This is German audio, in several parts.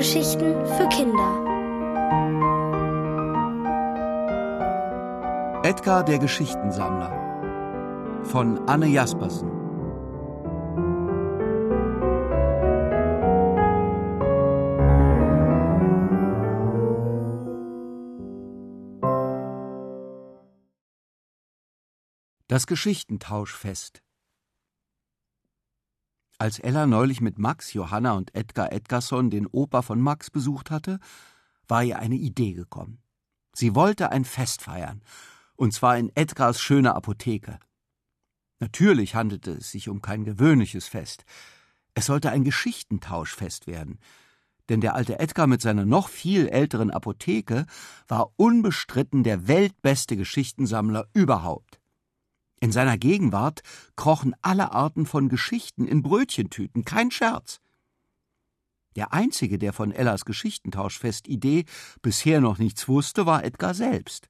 Kindergeschichten für Kinder. Edgar der Geschichtensammler. Von Anne Jaspersen. Das Geschichtentauschfest als Ella neulich mit Max, Johanna und Edgar Edgarson den Opa von Max besucht hatte, war ihr eine Idee gekommen. Sie wollte ein Fest feiern, und zwar in Edgars schöner Apotheke. Natürlich handelte es sich um kein gewöhnliches Fest. Es sollte ein Geschichtentauschfest werden, denn der alte Edgar mit seiner noch viel älteren Apotheke war unbestritten der weltbeste Geschichtensammler überhaupt. In seiner Gegenwart krochen alle Arten von Geschichten in Brötchentüten, kein Scherz. Der einzige, der von Ellas Geschichtentauschfestidee bisher noch nichts wusste, war Edgar selbst.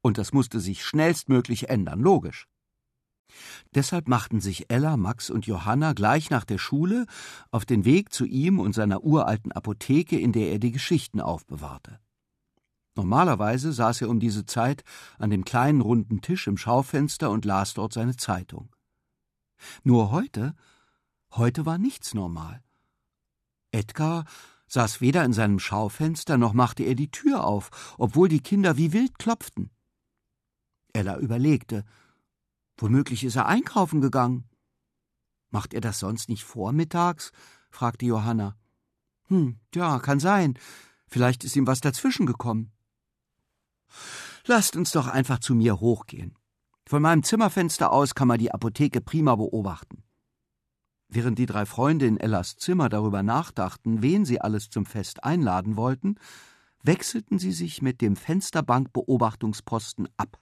Und das musste sich schnellstmöglich ändern, logisch. Deshalb machten sich Ella, Max und Johanna gleich nach der Schule auf den Weg zu ihm und seiner uralten Apotheke, in der er die Geschichten aufbewahrte. Normalerweise saß er um diese Zeit an dem kleinen runden Tisch im Schaufenster und las dort seine Zeitung. Nur heute, heute war nichts normal. Edgar saß weder in seinem Schaufenster noch machte er die Tür auf, obwohl die Kinder wie wild klopften. Ella überlegte. Womöglich ist er einkaufen gegangen. Macht er das sonst nicht vormittags? fragte Johanna. Hm, ja, kann sein. Vielleicht ist ihm was dazwischen gekommen. Lasst uns doch einfach zu mir hochgehen. Von meinem Zimmerfenster aus kann man die Apotheke prima beobachten. Während die drei Freunde in Ellas Zimmer darüber nachdachten, wen sie alles zum Fest einladen wollten, wechselten sie sich mit dem Fensterbankbeobachtungsposten ab.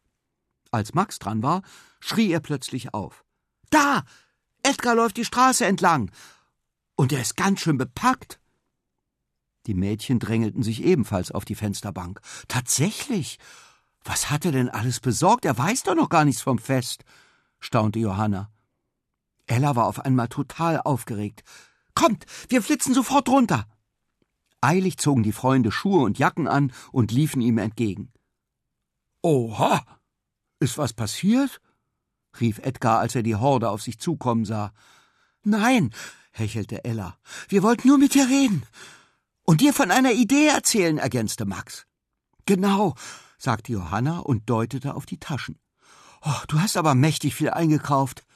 Als Max dran war, schrie er plötzlich auf. Da! Edgar läuft die Straße entlang! Und er ist ganz schön bepackt! Die Mädchen drängelten sich ebenfalls auf die Fensterbank. Tatsächlich! Was hat er denn alles besorgt? Er weiß doch noch gar nichts vom Fest, staunte Johanna. Ella war auf einmal total aufgeregt. Kommt, wir flitzen sofort runter! Eilig zogen die Freunde Schuhe und Jacken an und liefen ihm entgegen. Oha! Ist was passiert? rief Edgar, als er die Horde auf sich zukommen sah. Nein, hechelte Ella. Wir wollten nur mit dir reden. Und dir von einer Idee erzählen, ergänzte Max. Genau, sagte Johanna und deutete auf die Taschen. Oh, du hast aber mächtig viel eingekauft.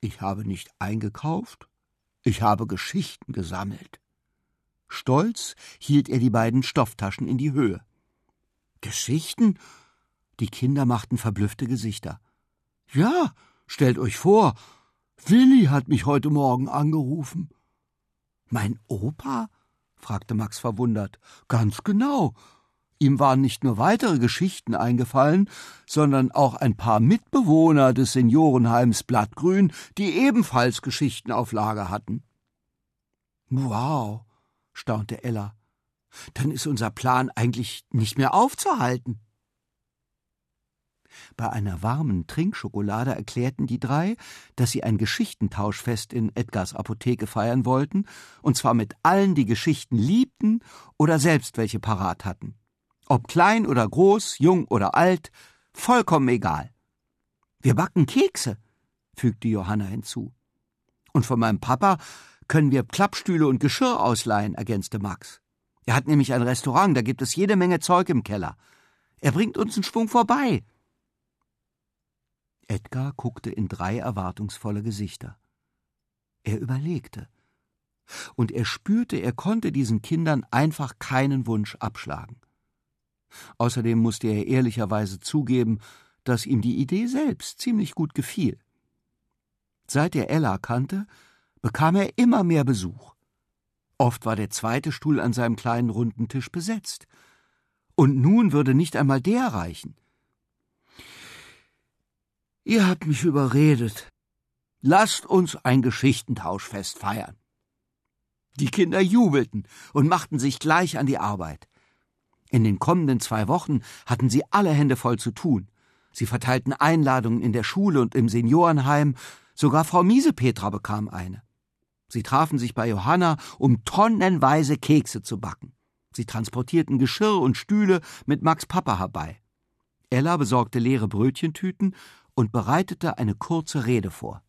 Ich habe nicht eingekauft, ich habe Geschichten gesammelt. Stolz hielt er die beiden Stofftaschen in die Höhe. Geschichten? Die Kinder machten verblüffte Gesichter. Ja, stellt euch vor, Willi hat mich heute Morgen angerufen. Mein Opa? Fragte Max verwundert. Ganz genau. Ihm waren nicht nur weitere Geschichten eingefallen, sondern auch ein paar Mitbewohner des Seniorenheims Blattgrün, die ebenfalls Geschichten auf Lager hatten. Wow, staunte Ella. Dann ist unser Plan eigentlich nicht mehr aufzuhalten. Bei einer warmen Trinkschokolade erklärten die drei, dass sie ein Geschichtentauschfest in Edgars Apotheke feiern wollten, und zwar mit allen, die Geschichten liebten oder selbst welche parat hatten. Ob klein oder groß, jung oder alt, vollkommen egal. Wir backen Kekse, fügte Johanna hinzu. Und von meinem Papa können wir Klappstühle und Geschirr ausleihen, ergänzte Max. Er hat nämlich ein Restaurant, da gibt es jede Menge Zeug im Keller. Er bringt uns einen Schwung vorbei. Edgar guckte in drei erwartungsvolle Gesichter. Er überlegte. Und er spürte, er konnte diesen Kindern einfach keinen Wunsch abschlagen. Außerdem musste er ehrlicherweise zugeben, dass ihm die Idee selbst ziemlich gut gefiel. Seit er Ella kannte, bekam er immer mehr Besuch. Oft war der zweite Stuhl an seinem kleinen runden Tisch besetzt. Und nun würde nicht einmal der reichen. Ihr habt mich überredet. Lasst uns ein Geschichtentauschfest feiern. Die Kinder jubelten und machten sich gleich an die Arbeit. In den kommenden zwei Wochen hatten sie alle Hände voll zu tun. Sie verteilten Einladungen in der Schule und im Seniorenheim, sogar Frau Miesepetra bekam eine. Sie trafen sich bei Johanna, um tonnenweise Kekse zu backen. Sie transportierten Geschirr und Stühle mit Max Papa herbei. Ella besorgte leere Brötchentüten und bereitete eine kurze Rede vor.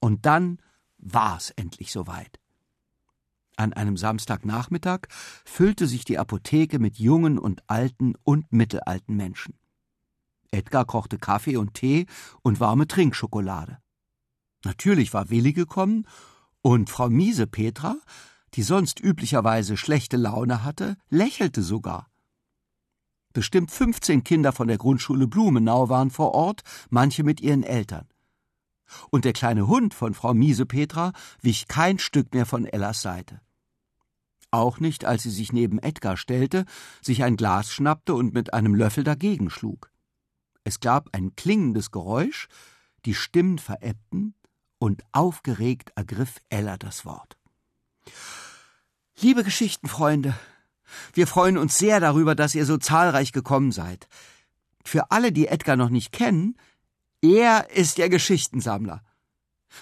Und dann war es endlich soweit. An einem Samstagnachmittag füllte sich die Apotheke mit jungen und alten und mittelalten Menschen. Edgar kochte Kaffee und Tee und warme Trinkschokolade. Natürlich war Willi gekommen und Frau Miese Petra, die sonst üblicherweise schlechte Laune hatte, lächelte sogar. Bestimmt 15 Kinder von der Grundschule Blumenau waren vor Ort, manche mit ihren Eltern. Und der kleine Hund von Frau Miese Petra wich kein Stück mehr von Ellas Seite. Auch nicht, als sie sich neben Edgar stellte, sich ein Glas schnappte und mit einem Löffel dagegen schlug. Es gab ein klingendes Geräusch, die Stimmen verebbten, und aufgeregt ergriff Ella das Wort. Liebe Geschichtenfreunde, wir freuen uns sehr darüber, dass ihr so zahlreich gekommen seid. Für alle, die Edgar noch nicht kennen, er ist der Geschichtensammler.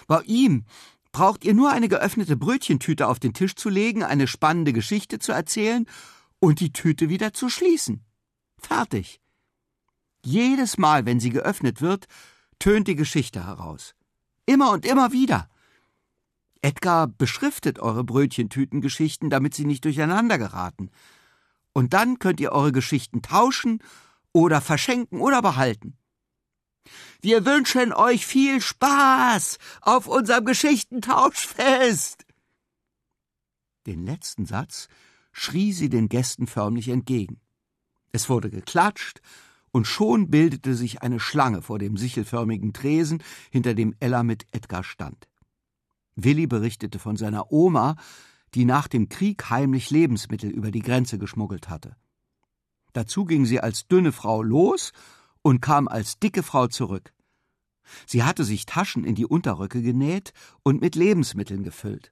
Bei ihm braucht ihr nur eine geöffnete Brötchentüte auf den Tisch zu legen, eine spannende Geschichte zu erzählen und die Tüte wieder zu schließen. Fertig. Jedes Mal, wenn sie geöffnet wird, tönt die Geschichte heraus. Immer und immer wieder. Edgar beschriftet eure Brötchentütengeschichten, damit sie nicht durcheinander geraten. Und dann könnt ihr eure Geschichten tauschen oder verschenken oder behalten. Wir wünschen euch viel Spaß auf unserem Geschichtentauschfest. Den letzten Satz schrie sie den Gästen förmlich entgegen. Es wurde geklatscht, und schon bildete sich eine Schlange vor dem sichelförmigen Tresen, hinter dem Ella mit Edgar stand. Willi berichtete von seiner Oma, die nach dem Krieg heimlich Lebensmittel über die Grenze geschmuggelt hatte. Dazu ging sie als dünne Frau los und kam als dicke Frau zurück. Sie hatte sich Taschen in die Unterröcke genäht und mit Lebensmitteln gefüllt.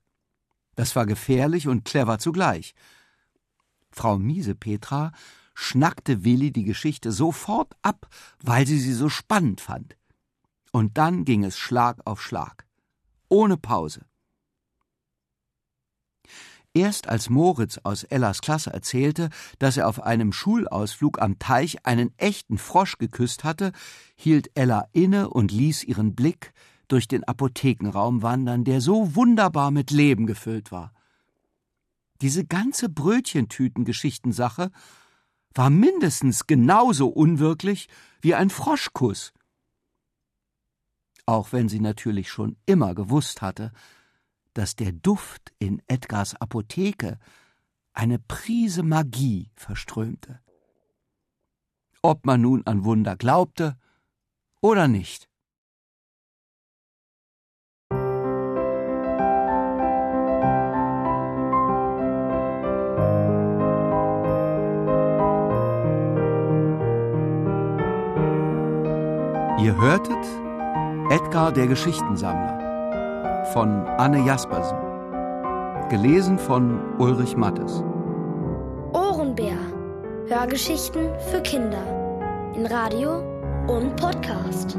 Das war gefährlich und clever zugleich. Frau Miesepetra schnackte Willi die Geschichte sofort ab, weil sie sie so spannend fand. Und dann ging es Schlag auf Schlag ohne Pause. Erst als Moritz aus Ellas Klasse erzählte, dass er auf einem Schulausflug am Teich einen echten Frosch geküsst hatte, hielt Ella inne und ließ ihren Blick durch den Apothekenraum wandern, der so wunderbar mit Leben gefüllt war. Diese ganze Brötchentütengeschichtensache war mindestens genauso unwirklich wie ein Froschkuss auch wenn sie natürlich schon immer gewusst hatte, dass der Duft in Edgars Apotheke eine Prise Magie verströmte. Ob man nun an Wunder glaubte oder nicht. Ihr hörtet Edgar der Geschichtensammler von Anne Jaspersen. Gelesen von Ulrich Mattes. Ohrenbär. Hörgeschichten für Kinder. In Radio und Podcast.